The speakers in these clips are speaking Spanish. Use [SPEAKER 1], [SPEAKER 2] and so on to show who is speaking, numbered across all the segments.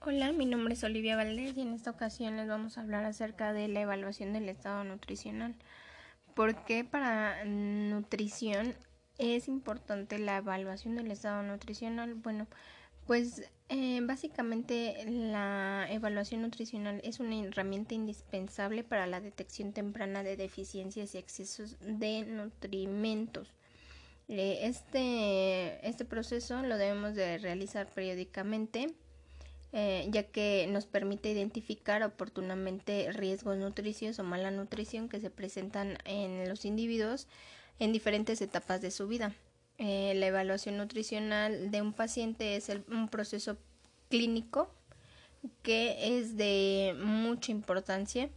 [SPEAKER 1] Hola, mi nombre es Olivia Valdés y en esta ocasión les vamos a hablar acerca de la evaluación del estado nutricional. ¿Por qué para nutrición es importante la evaluación del estado nutricional? Bueno, pues eh, básicamente la evaluación nutricional es una herramienta indispensable para la detección temprana de deficiencias y excesos de nutrimentos. Eh, este, este proceso lo debemos de realizar periódicamente eh, ya que nos permite identificar oportunamente riesgos nutricios o mala nutrición que se presentan en los individuos en diferentes etapas de su vida. Eh, la evaluación nutricional de un paciente es un proceso clínico que es de mucha importancia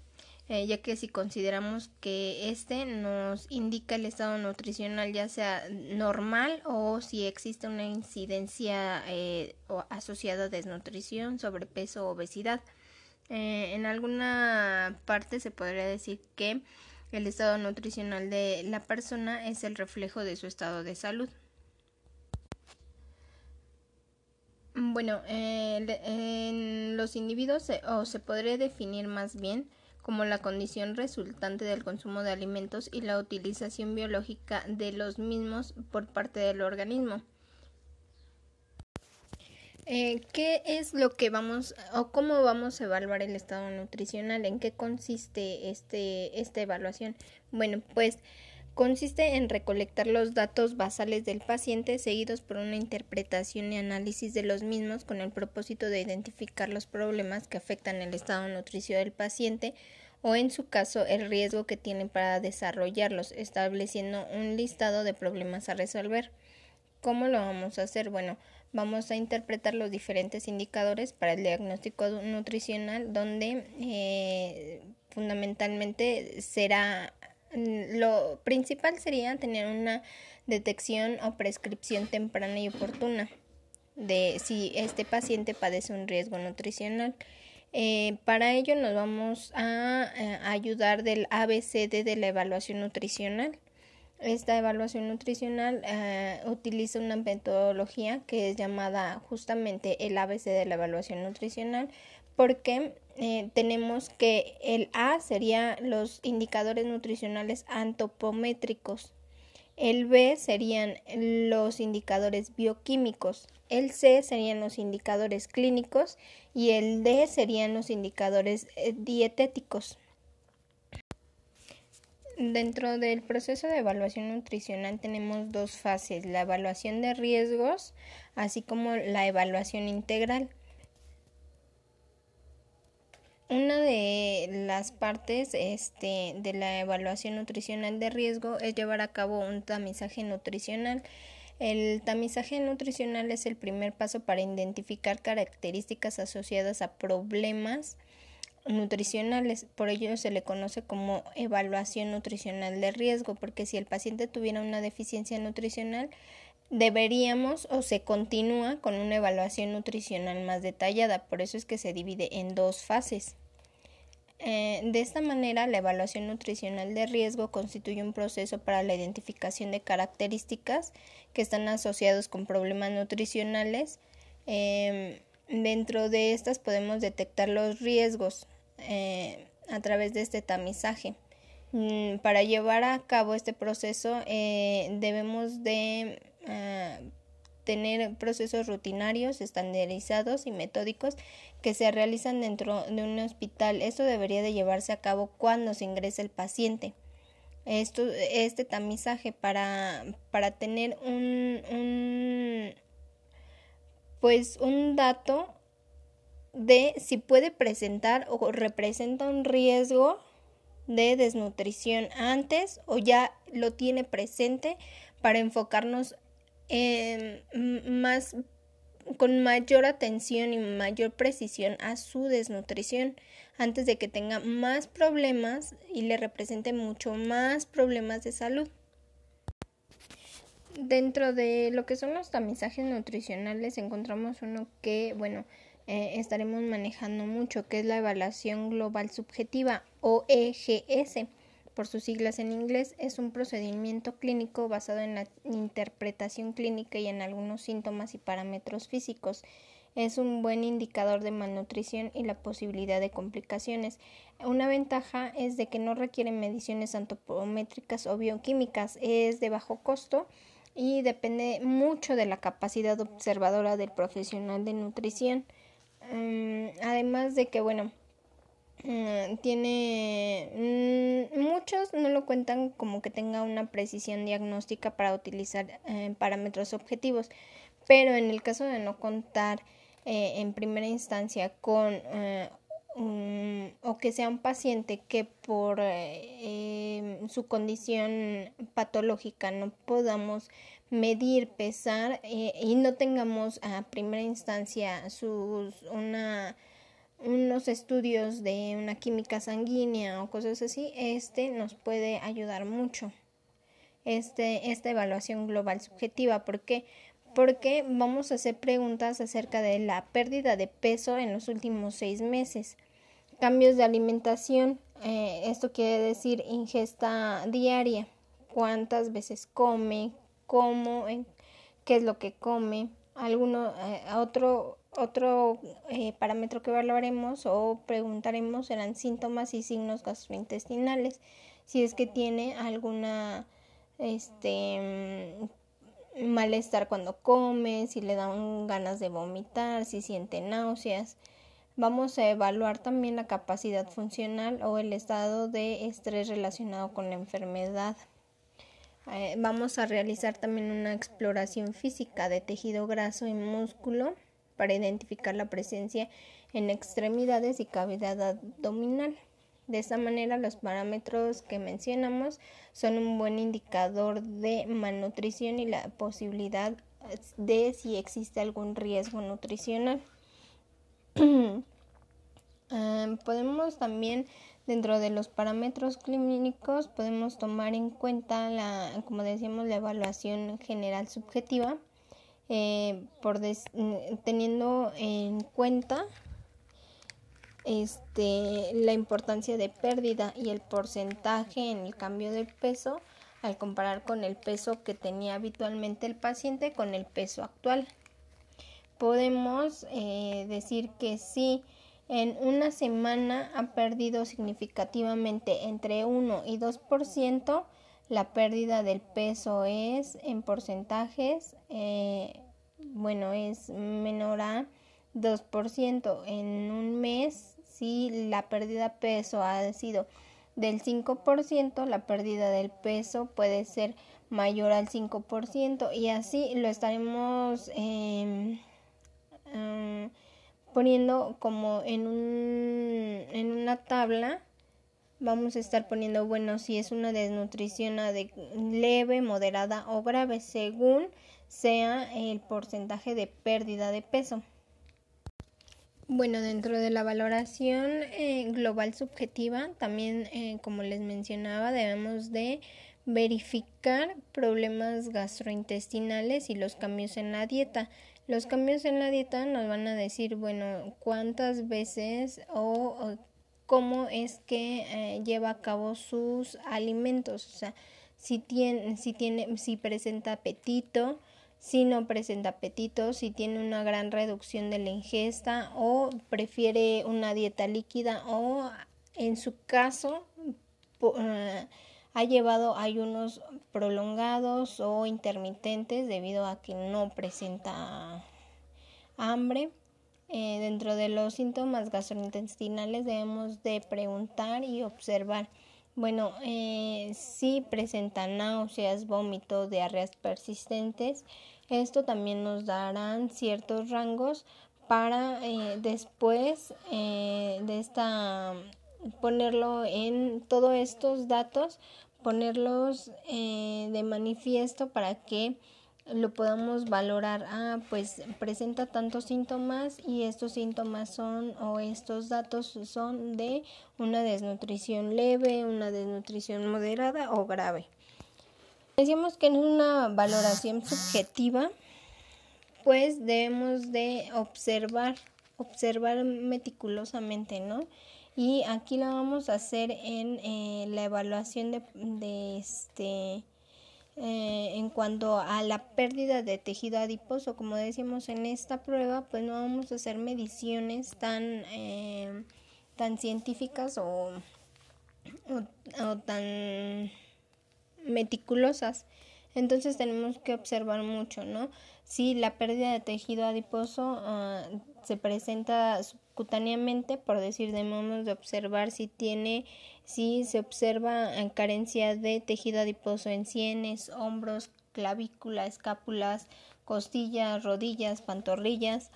[SPEAKER 1] eh, ya que si consideramos que este nos indica el estado nutricional ya sea normal o si existe una incidencia eh, asociada a desnutrición, sobrepeso o obesidad. Eh, en alguna parte se podría decir que el estado nutricional de la persona es el reflejo de su estado de salud. Bueno, en los individuos o se podría definir más bien como la condición resultante del consumo de alimentos y la utilización biológica de los mismos por parte del organismo. Eh, ¿Qué es lo que vamos o cómo vamos a evaluar el estado nutricional? ¿En qué consiste este, esta evaluación? Bueno, pues consiste en recolectar los datos basales del paciente seguidos por una interpretación y análisis de los mismos con el propósito de identificar los problemas que afectan el estado nutricio del paciente o en su caso el riesgo que tiene para desarrollarlos, estableciendo un listado de problemas a resolver. ¿Cómo lo vamos a hacer? Bueno, vamos a interpretar los diferentes indicadores para el diagnóstico nutricional donde eh, fundamentalmente será lo principal sería tener una detección o prescripción temprana y oportuna de si este paciente padece un riesgo nutricional. Eh, para ello nos vamos a, eh, ayudar del ABCD de la evaluación nutricional. Esta evaluación nutricional eh, utiliza una metodología que es llamada justamente el ABC de la evaluación nutricional porque tenemos que el A sería los indicadores nutricionales antropométricos, el B serían los indicadores bioquímicos, el C serían los indicadores clínicos y el D serían los indicadores eh, dietéticos. Dentro del proceso de evaluación nutricional tenemos dos fases, la evaluación de riesgos, así como la evaluación integral. Una de las partes este, de la evaluación nutricional de riesgo es llevar a cabo un tamizaje nutricional. El tamizaje nutricional es el primer paso para identificar características asociadas a problemas nutricionales. Por ello se le conoce como evaluación nutricional de riesgo, porque si el paciente tuviera una deficiencia nutricional, deberíamos o se continúa con una evaluación nutricional más detallada. Por eso es que se divide en dos fases. Eh, de esta manera, la evaluación nutricional de riesgo constituye un proceso para la identificación de características que están asociados con problemas nutricionales. Em, dentro de estas podemos detectar los riesgos eh, a través de este tamizaje. Mm, para llevar a cabo este proceso eh, debemos de tener procesos rutinarios, estandarizados y metódicos que se realizan dentro de un hospital. Esto debería de llevarse a cabo cuando se ingresa el paciente. Esto, este tamizaje para, para tener un, un pues un dato de si puede presentar o representa un riesgo de desnutrición antes o ya lo tiene presente para enfocarnos más con mayor atención y mayor precisión a su desnutrición antes de que tenga más problemas y le represente mucho más problemas de salud. Dentro de lo que son los tamizajes nutricionales encontramos uno que, bueno, eh, estaremos manejando mucho, que es la evaluación global subjetiva o EGS por sus siglas en inglés, es un procedimiento clínico basado en la interpretación clínica y en algunos síntomas y parámetros físicos. es un buen indicador de malnutrición y la posibilidad de complicaciones. Una ventaja es de que no requiere mediciones antropométricas o bioquímicas, es de bajo costo y depende mucho de la capacidad observadora del profesional de nutrición. Mm, además de que, bueno, mm, tiene mm, muchos no lo cuentan como que tenga una precisión diagnóstica para utilizar eh, parámetros objetivos, pero en el caso de no contar eh, en primera instancia con eh, o que sea un paciente que por em, su condición patológica no podamos medir, pesar y no tengamos a primera instancia sus una unos estudios de una química sanguínea o cosas así, este nos puede ayudar mucho. Este, esta evaluación global subjetiva, ¿por qué? Porque vamos a hacer preguntas acerca de la pérdida de peso en los últimos seis meses. Cambios de alimentación, eh, esto quiere decir ingesta diaria, cuántas veces come, cómo, qué es lo que come. Alguno, eh, otro otro eh, parámetro que evaluaremos o preguntaremos serán síntomas y signos gastrointestinales. Si es que tiene alguna este mm, malestar cuando come, si le dan ganas de vomitar, si siente náuseas. Vamos a evaluar también la capacidad funcional o el estado de estrés relacionado con la enfermedad. Eh, vamos a realizar también una exploración física de tejido graso y músculo para identificar la presencia en extremidades y cavidad abdominal. De esta manera, los parámetros que mencionamos son un buen indicador de malnutrición y la posibilidad de si existe algún riesgo nutricional. Ah, podemos también Dentro de los parámetros clínicos podemos tomar en cuenta la, como decíamos, la evaluación general subjetiva, eh, por teniendo en cuenta este, la importancia de pérdida y el porcentaje en el cambio de peso al comparar con el peso que tenía habitualmente el paciente con el peso actual. Podemos eh, decir que sí en una semana ha perdido significativamente entre 1 y 2%. La pérdida del peso es en porcentajes, eh, bueno, es menor a 2%. En un mes, si la pérdida de peso ha sido del 5%, la pérdida del peso puede ser mayor al 5% y así lo estaremos eh, poniendo como en, un, en una tabla vamos a estar poniendo bueno si es una desnutrición de leve, moderada o grave según sea el porcentaje de pérdida de peso. Bueno, dentro de la valoración eh, global subjetiva, también eh, como les mencionaba, debemos de verificar problemas gastrointestinales y los cambios en la dieta. Los cambios en la dieta nos van a decir, bueno, cuántas veces o, cómo es que eh, lleva a cabo sus alimentos, o sea, si tiene, si tiene, si presenta apetito, si no presenta apetito, si tiene una gran reducción de la ingesta o prefiere una dieta líquida o en su caso eh, ha llevado ayunos prolongados o intermitentes debido a que no presenta hambre. Eh, dentro de los síntomas gastrointestinales debemos de preguntar y observar. Bueno, eh, si presenta náuseas, vómitos, diarreas persistentes, esto también nos darán ciertos rangos para eh, después de esta ponerlo en todos estos datos, ponerlos eh, de manifiesto para que lo podamos valorar. Ah, pues presenta tantos síntomas y estos síntomas son o estos datos son de una desnutrición leve, una desnutrición moderada o grave. Decíamos que en una valoración subjetiva, pues debemos de observar, observar meticulosamente, ¿no? y aquí lo vamos a hacer en eh, la evaluación de, de este eh, en cuanto a la pérdida de tejido adiposo, como decíamos en esta prueba, pues no vamos a hacer mediciones tan, eh, tan científicas o, o, tan meticulosas. Entonces tenemos que observar mucho, ¿no? Si la pérdida de tejido adiposo ah, se presenta subcutáneamente, por decir, debemos de observar si tiene si se observa en carencia de tejido adiposo en sienes, hombros, clavícula, escápulas, costillas, rodillas, pantorrillas.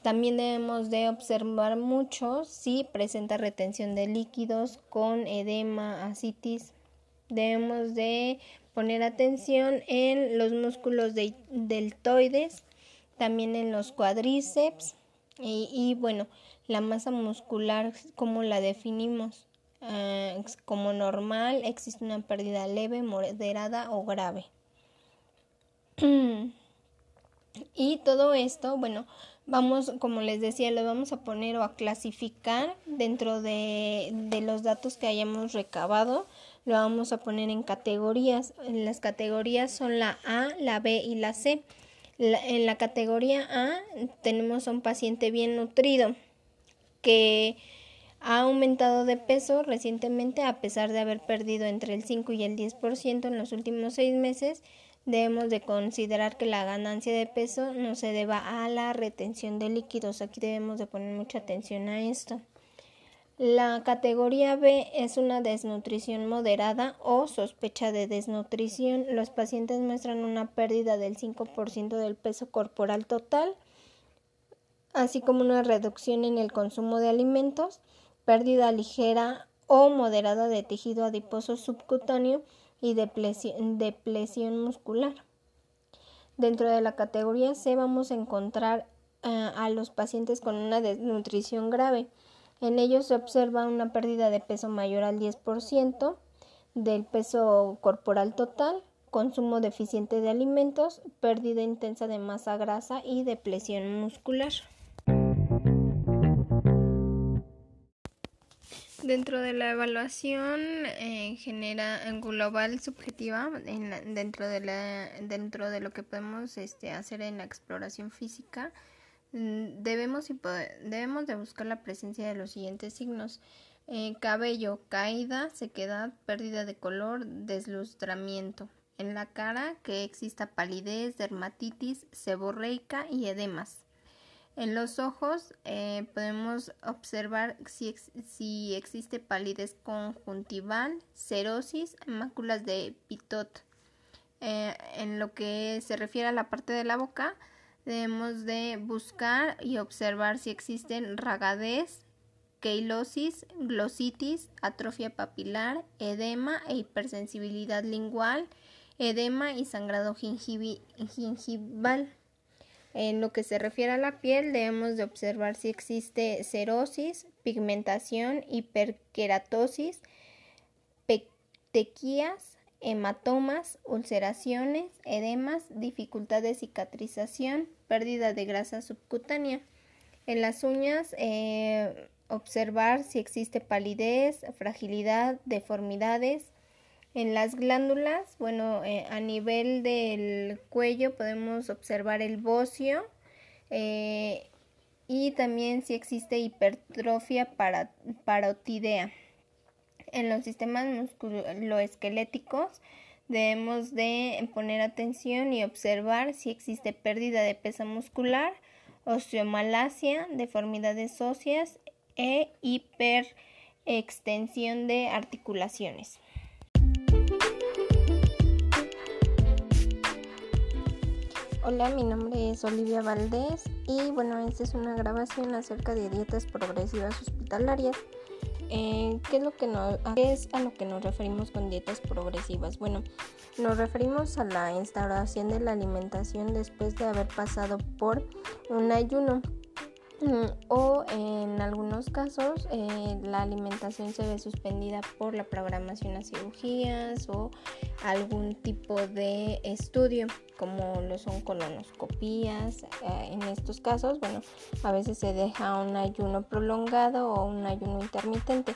[SPEAKER 1] También debemos de observar mucho si presenta retención de líquidos con edema, asitis. Debemos de poner atención en los músculos deltoides, también en los cuádriceps y, y bueno, la masa muscular, como la definimos. Eh, como normal, existe una pérdida leve, moderada o grave. y todo esto, bueno, vamos, como les decía, lo vamos a poner o a clasificar dentro de, de los datos que hayamos recabado. Lo vamos a poner en categorías. Las categorías son la A, la B y la C. en la categoría A tenemos a un paciente bien nutrido que ha aumentado de peso recientemente a pesar de haber perdido entre el 5 y el 10% en los últimos seis meses. Debemos de considerar que la ganancia de peso no se deba a la retención de líquidos. Aquí debemos de poner mucha atención a esto. La categoría B es una desnutrición moderada o sospecha de desnutrición. Los pacientes muestran una pérdida del 5% del peso corporal total, así como una reducción en el consumo de alimentos pérdida ligera o moderada de tejido adiposo subcutáneo y depresión, muscular. Dentro de la categoría C vamos a encontrar eh, a los pacientes con una desnutrición grave. En ellos se observa una pérdida de peso mayor al 10% del peso corporal total, consumo deficiente de alimentos, pérdida intensa de masa grasa y depresión muscular. Dentro de la evaluación eh, genera global subjetiva dentro de la dentro de lo que podemos este, hacer en la exploración física debemos y debemos de buscar la presencia de los siguientes signos. Eh, cabello caída sequedad pérdida de color deslustramiento. En la cara que exista palidez dermatitis seborreica y edemas. En los ojos eh, podemos observar si, si, existe palidez conjuntival, cerosis, máculas de pitot. Eh, en lo que se refiere a la parte de la boca, debemos de buscar y observar si existen ragadez, queilosis, glositis, atrofia papilar, edema e hipersensibilidad lingual, edema y sangrado gingival. En lo que se refiere a la piel, debemos de observar si existe cerosis, pigmentación, hiperkeratosis, petequías, hematomas, ulceraciones, edemas, dificultad de cicatrización, pérdida de grasa subcutánea. En las uñas, eh, observar si existe palidez, fragilidad, deformidades, en las glándulas, bueno, eh, a nivel del cuello podemos observar el bocio eh, y también si existe hipertrofia para, parotidea. En los sistemas musculoesqueléticos debemos de poner atención y observar si existe pérdida de peso muscular, osteomalacia, deformidades óseas e hiperextensión de articulaciones. Hola, mi nombre es Olivia Valdés y bueno, esta es una grabación acerca de dietas progresivas hospitalarias. Eh, ¿qué, es lo que es a lo que nos referimos con dietas progresivas? Bueno, nos referimos a la instauración de la alimentación después de haber pasado por un ayuno. Mm, o en algunos casos eh, la alimentación se ve suspendida por la programación a cirugías o algún tipo de estudio como lo son colonoscopías eh, en estos casos bueno a veces se deja un ayuno prolongado o un ayuno intermitente.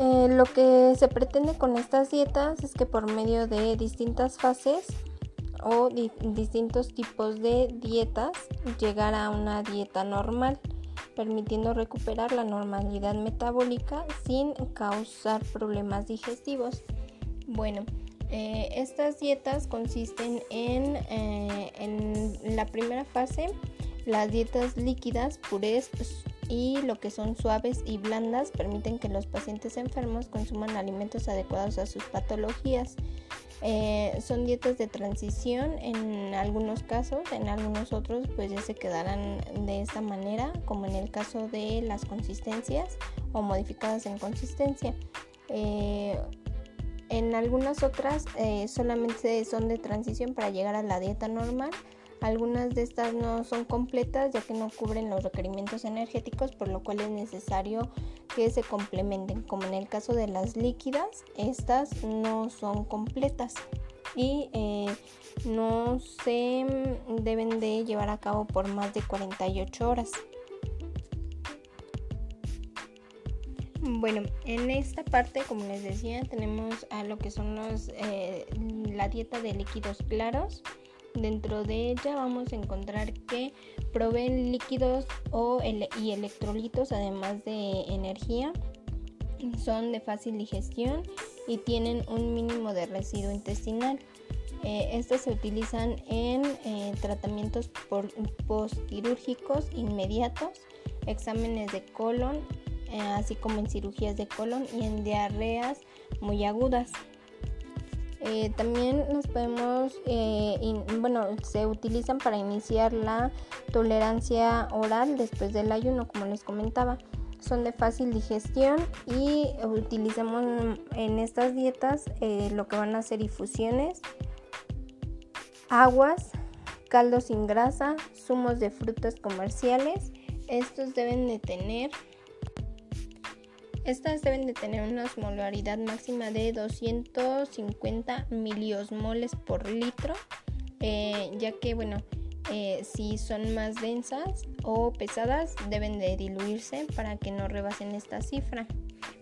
[SPEAKER 1] Eh, lo que se pretende con estas dietas es que por medio de distintas fases o distintos tipos de dietas llegar a una dieta normal, permitiendo recuperar la normalidad metabólica sin causar problemas digestivos. Bueno, eh, estas dietas consisten en, eh, en la primera fase, las dietas líquidas, purés y lo que son suaves y blandas permiten que los pacientes enfermos consuman alimentos adecuados a sus patologías. Eh, son dietas de transición en algunos casos, en algunos otros pues ya se quedarán de esta manera, como en el caso de las consistencias o modificadas en consistencia. Eh, en algunas otras eh, solamente son de transición para llegar a la dieta normal. Algunas de estas no son completas ya que no cubren los requerimientos energéticos, por lo cual es necesario que se complementen. Como en el caso de las líquidas, estas no son completas y eh, no se deben de llevar a cabo por más de 48 horas. Bueno, en esta parte, como les decía, tenemos a lo que son los, eh, la dieta de líquidos claros. Dentro de ella vamos a encontrar que proveen líquidos o y electrolitos, además de energía. Son de fácil digestión y tienen un mínimo de residuo intestinal. Eh, estos se utilizan en eh, tratamientos postquirúrgicos inmediatos, exámenes de colon eh, así como en cirugías de colon y en diarreas muy agudas. Eh, también nos podemos, eh, bueno, se utilizan para iniciar la tolerancia oral después del ayuno, como les comentaba. Son de fácil digestión y utilizamos en estas dietas lo que van a ser infusiones, aguas, caldos sin grasa, zumos de frutas comerciales. Estos deben de tener estas deben de tener una osmolaridad máxima de 250 miliosmoles por litro, eh, ya que bueno, eh, si son más densas o pesadas deben de diluirse para que no rebasen esta cifra,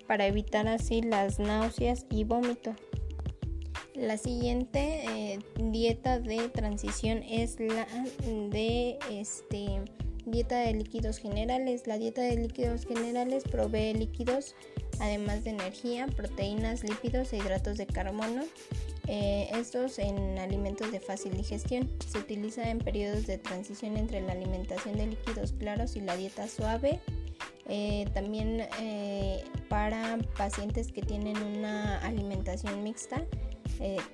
[SPEAKER 1] para evitar así las náuseas y vómito. La siguiente eh, dieta de transición es la de este Dieta de líquidos generales. La dieta de líquidos generales provee líquidos, además de energía, proteínas, lípidos e hidratos de carbono. Eh, estos en alimentos de fácil digestión. Se utiliza en periodos de transición entre la alimentación de líquidos claros y la dieta suave. Eh, también eh, para pacientes que tienen una alimentación mixta,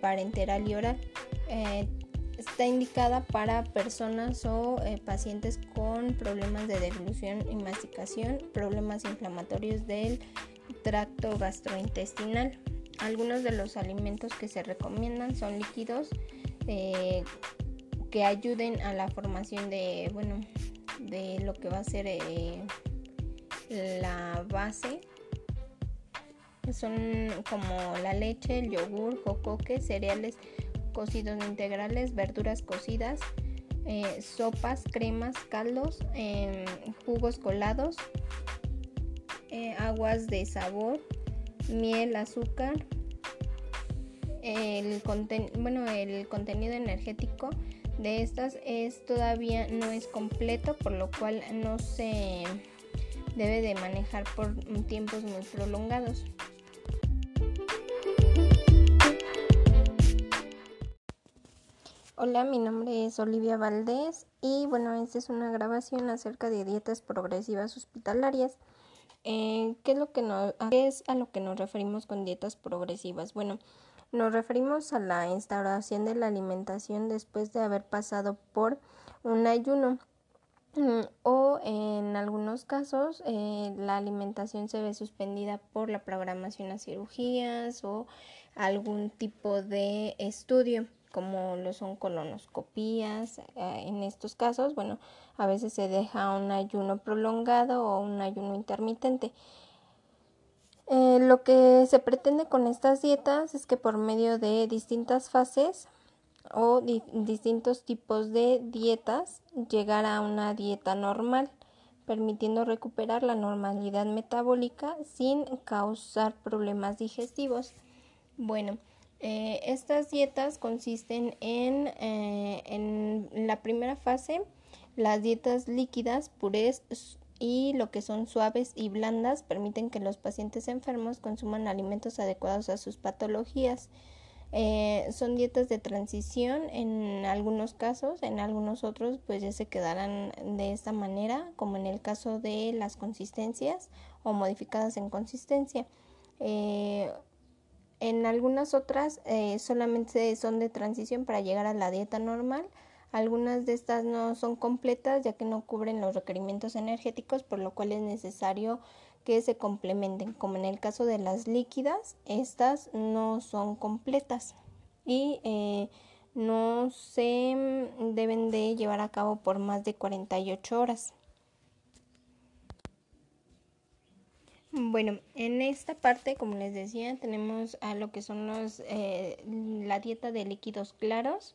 [SPEAKER 1] parenteral y oral Está indicada para personas o eh, pacientes con problemas de deglución y masticación, problemas inflamatorios del tracto gastrointestinal. Algunos de los alimentos que se recomiendan son líquidos eh, que ayuden a la formación de, bueno, de lo que va a ser eh, la base son como la leche, el yogur, jocoque, cereales cocidos integrales, verduras cocidas, eh, sopas, cremas, caldos, em, jugos colados, eh, aguas de sabor, miel, azúcar. El, bueno, el contenido energético de estas es todavía no es completo, por lo cual no se debe de manejar por tiempos muy prolongados. Hola, mi nombre es Olivia Valdés y bueno, esta es una grabación acerca de dietas progresivas hospitalarias. Eh, ¿qué, es lo que es a lo que nos referimos con dietas progresivas? Bueno, nos referimos a la instauración de la alimentación después de haber pasado por un ayuno mm, o en algunos casos eh, la alimentación se ve suspendida por la programación a cirugías o algún tipo de estudio como lo son colonoscopías. Eh, en estos casos, bueno, a veces se deja un ayuno prolongado o un ayuno intermitente. Eh, lo que se pretende con estas dietas es que por medio de distintas fases o distintos tipos de dietas llegar a una dieta normal, permitiendo recuperar la normalidad metabólica sin causar problemas digestivos. Bueno, eh, estas dietas consisten en, eh, en la primera fase, las dietas líquidas, purés y lo que son suaves y blandas permiten que los pacientes enfermos consuman alimentos adecuados a sus patologías. Eh, son dietas de transición en algunos casos, en algunos otros pues ya se quedarán de esta manera, como en el caso de las consistencias o modificadas en consistencia. Eh, en algunas otras eh, solamente son de transición para llegar a la dieta normal. Algunas de estas no son completas ya que no cubren los requerimientos energéticos, por lo cual es necesario que se complementen, como en el caso de las líquidas, estas no son completas y eh, no se deben de llevar a cabo por más de 48 horas. Bueno, en esta parte, como les decía, tenemos a lo que son los, eh, la dieta de líquidos claros.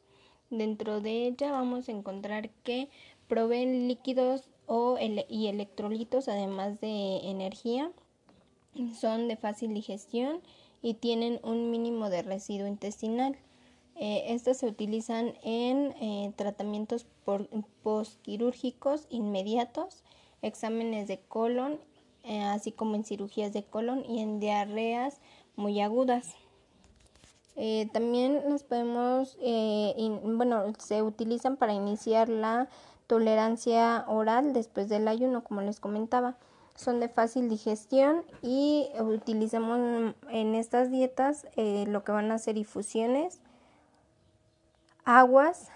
[SPEAKER 1] Dentro de ella vamos a encontrar que proveen líquidos o y electrolitos, además de energía, son de fácil digestión y tienen un mínimo de residuo intestinal. Eh, estas se utilizan en eh, tratamientos postquirúrgicos inmediatos, exámenes de colon, eh, así como en cirugías de colon y en diarreas muy agudas. también nos podemos, bueno, se utilizan para iniciar la tolerancia oral después del ayuno, como les comentaba. Son de fácil digestión y utilizamos en estas dietas eh, lo que van a ser infusiones, aguas,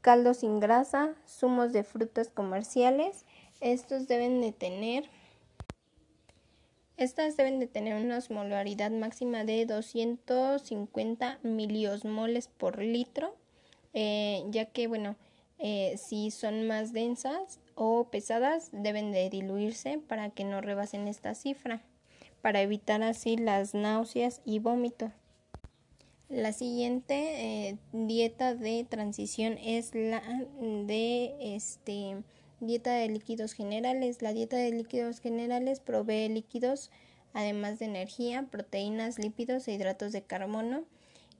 [SPEAKER 1] caldos sin grasa, zumos de frutas comerciales. Estos deben de tener estas deben de tener una osmolaridad máxima de 250 miliosmoles por litro, eh, ya que, bueno, eh, si son más densas o pesadas, deben de diluirse para que no rebasen esta cifra, para evitar así las náuseas y vómito. La siguiente eh, dieta de transición es la de este dieta de líquidos generales. La dieta de líquidos generales provee líquidos además de energía, proteínas, lípidos e hidratos de carbono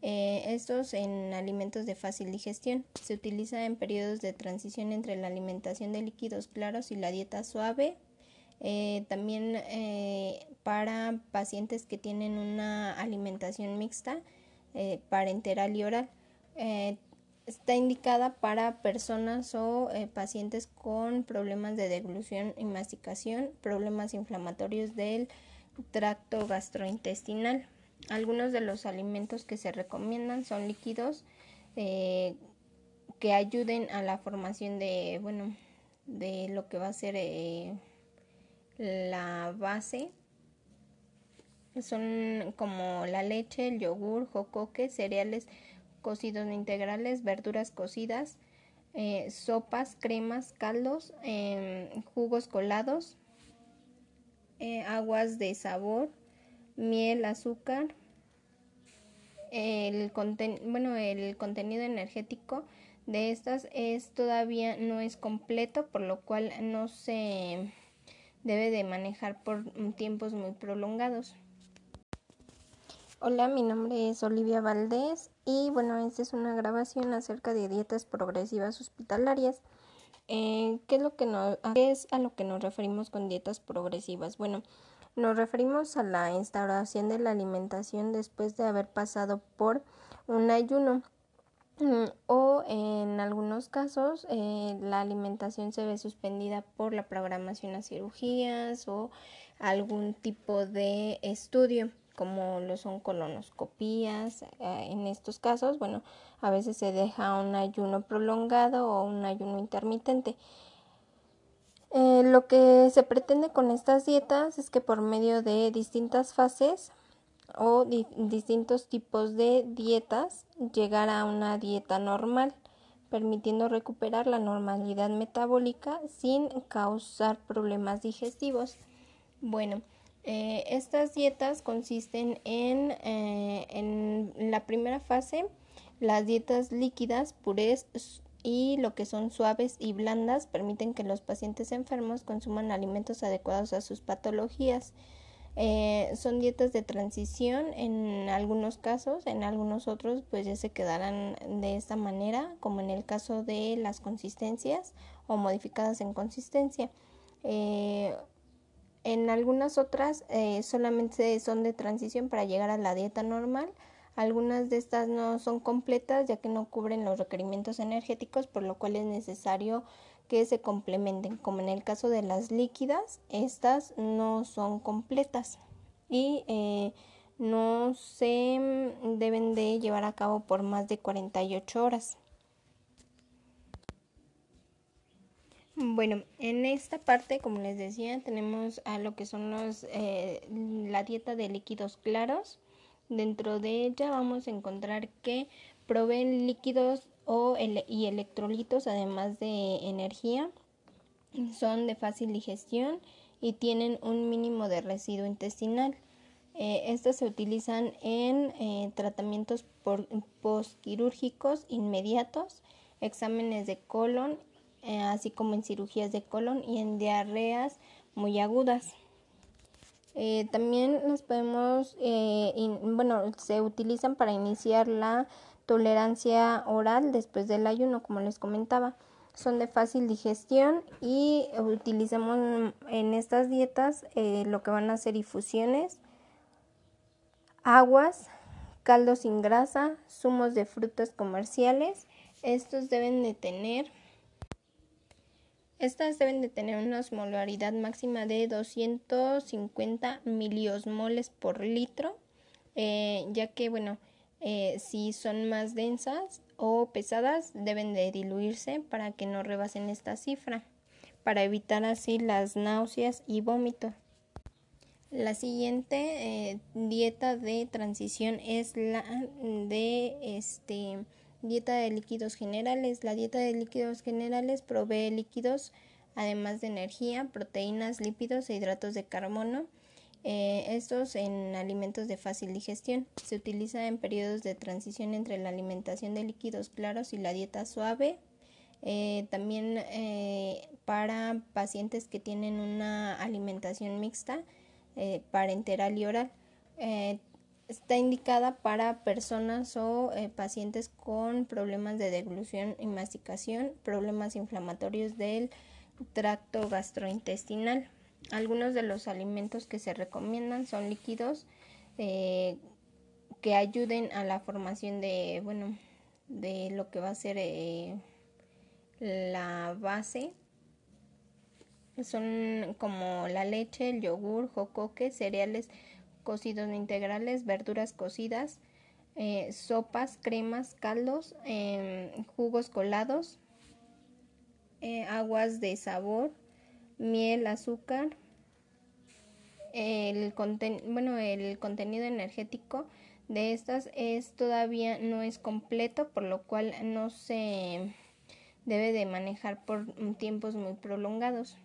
[SPEAKER 1] eh, estos en alimentos de fácil digestión. Se utiliza en periodos de transición entre la alimentación de líquidos claros y la dieta suave. Eh, también eh, para pacientes que tienen una alimentación mixta, parenteral y oral. Está indicada para personas o pacientes con problemas de deglución y masticación, problemas inflamatorios del tracto gastrointestinal. Algunos de los alimentos que se recomiendan son líquidos eh, que ayuden a la formación de, bueno, de lo que va a ser eh, la base. Son como la leche, el yogur, jocoque, cereales cocidos integrales, verduras cocidas, eh, sopas, cremas, caldos, em, jugos colados, aguas de sabor, miel, azúcar. El, bueno, el contenido energético de estas es todavía no es completo, por lo cual no se debe de manejar por tiempos muy prolongados. Hola, mi nombre es Olivia Valdés y bueno, esta es una grabación acerca de dietas progresivas hospitalarias. Eh, ¿qué, es lo que no, ¿Qué es a lo que nos referimos con dietas progresivas? Bueno, nos referimos a la instauración de la alimentación después de haber pasado por un ayuno mm, o en algunos casos eh, la alimentación se ve suspendida por la programación a cirugías o algún tipo de estudio como lo son colonoscopías. Eh, en estos casos, bueno, a veces se deja un ayuno prolongado o un ayuno intermitente. Eh, lo que se pretende con estas dietas es que por medio de distintas fases o distintos tipos de dietas llegar a una dieta normal, permitiendo recuperar la normalidad metabólica sin causar problemas digestivos. Bueno, eh, estas dietas consisten en, eh, en la primera fase, las dietas líquidas, purés y lo que son suaves y blandas permiten que los pacientes enfermos consuman alimentos adecuados a sus patologías. Eh, son dietas de transición en algunos casos, en algunos otros pues ya se quedarán de esta manera, como en el caso de las consistencias o modificadas en consistencia. Eh, en algunas otras eh, solamente son de transición para llegar a la dieta normal. Algunas de estas no son completas ya que no cubren los requerimientos energéticos, por lo cual es necesario que se complementen. Como en el caso de las líquidas, estas no son completas y eh, no se deben de llevar a cabo por más de 48 horas. Bueno, en esta parte, como les decía, tenemos a lo que son los, eh, la dieta de líquidos claros. Dentro de ella vamos a encontrar que proveen líquidos o y electrolitos, además de energía. Son de fácil digestión y tienen un mínimo de residuo intestinal. Eh, estos se utilizan en eh, tratamientos postquirúrgicos inmediatos, exámenes de colon eh, así como en cirugías de colon y en diarreas muy agudas. Eh, también nos podemos, eh, bueno, se utilizan para iniciar la tolerancia oral después del ayuno, como les comentaba. Son de fácil digestión y utilizamos en estas dietas lo que van a ser infusiones, aguas, caldos sin grasa, zumos de frutas comerciales. Estos deben de tener estas deben de tener una osmolaridad máxima de 250 miliosmoles por litro, eh, ya que, bueno, eh, si son más densas o pesadas, deben de diluirse para que no rebasen esta cifra, para evitar así las náuseas y vómito. La siguiente eh, dieta de transición es la de este Dieta de líquidos generales. La dieta de líquidos generales provee líquidos, además de energía, proteínas, lípidos e hidratos de carbono. Eh, estos en alimentos de fácil digestión. Se utiliza en periodos de transición entre la alimentación de líquidos claros y la dieta suave. Eh, también eh, para pacientes que tienen una alimentación mixta, parenteral y oral está indicada para personas o eh, pacientes con problemas de deglución y masticación, problemas inflamatorios del tracto gastrointestinal. Algunos de los alimentos que se recomiendan son líquidos eh, que ayuden a la formación de, bueno, de lo que va a ser eh, la base. Son como la leche, el yogur, jocoque, cereales cocidos integrales, verduras cocidas, eh, sopas, cremas, caldos, em, jugos colados, eh, aguas de sabor, miel, azúcar. El, bueno, el contenido energético de estas es todavía no es completo, por lo cual no se debe de manejar por tiempos muy prolongados.